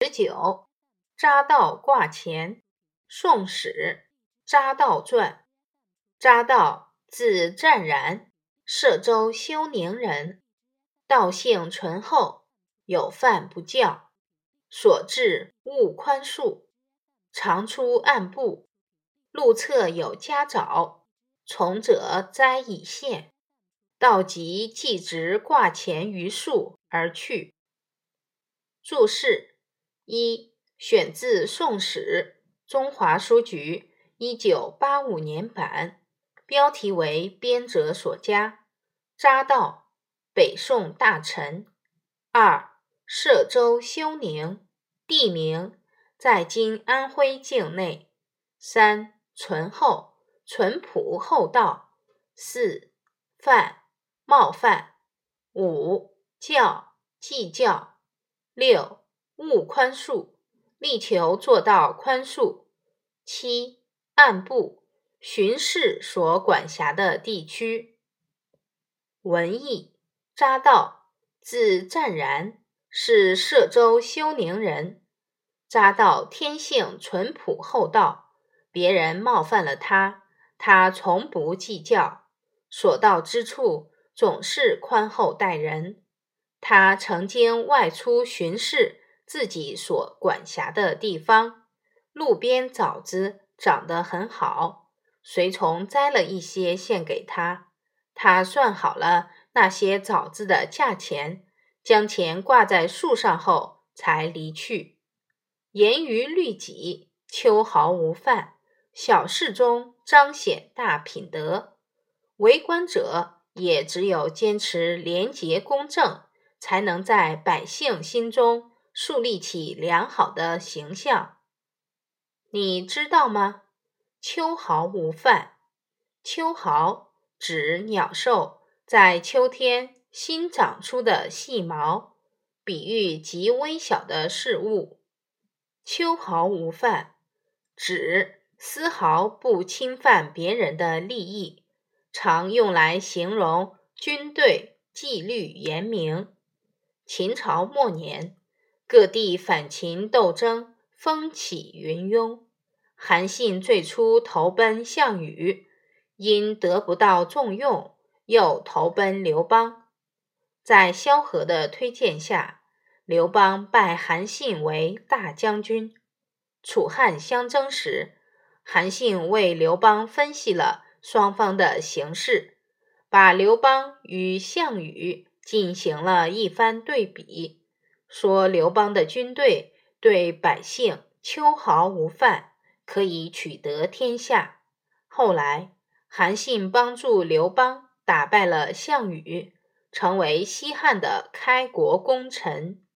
十九，匝道挂前。宋史《匝道传》。匝道，字湛然，歙州休宁人。道性淳厚，有饭不教，所至勿宽恕。常出暗部，路侧有家沼，从者栽以陷。道即即直挂前于树而去。注释一：选自《宋史》，中华书局一九八五年版，标题为编者所加。匝道，北宋大臣。二、歙州休宁，地名，在今安徽境内。三、淳厚，淳朴厚道。四、犯，冒犯。五、教，计较。六、勿宽恕，力求做到宽恕。七、按部，巡视所管辖的地区。文艺，匝道，字湛然，是歙州休宁人。匝道天性淳朴厚道，别人冒犯了他，他从不计较，所到之处总是宽厚待人。他曾经外出巡视自己所管辖的地方，路边枣子长得很好，随从摘了一些献给他。他算好了那些枣子的价钱，将钱挂在树上后才离去。严于律己，秋毫无犯，小事中彰显大品德。为官者也只有坚持廉洁公正。才能在百姓心中树立起良好的形象。你知道吗？秋毫无犯。秋毫指鸟兽在秋天新长出的细毛，比喻极微小的事物。秋毫无犯指丝毫不侵犯别人的利益，常用来形容军队纪律严明。秦朝末年，各地反秦斗争风起云涌。韩信最初投奔项羽，因得不到重用，又投奔刘邦。在萧何的推荐下，刘邦拜韩信为大将军。楚汉相争时，韩信为刘邦分析了双方的形势，把刘邦与项羽。进行了一番对比，说刘邦的军队对百姓秋毫无犯，可以取得天下。后来，韩信帮助刘邦打败了项羽，成为西汉的开国功臣。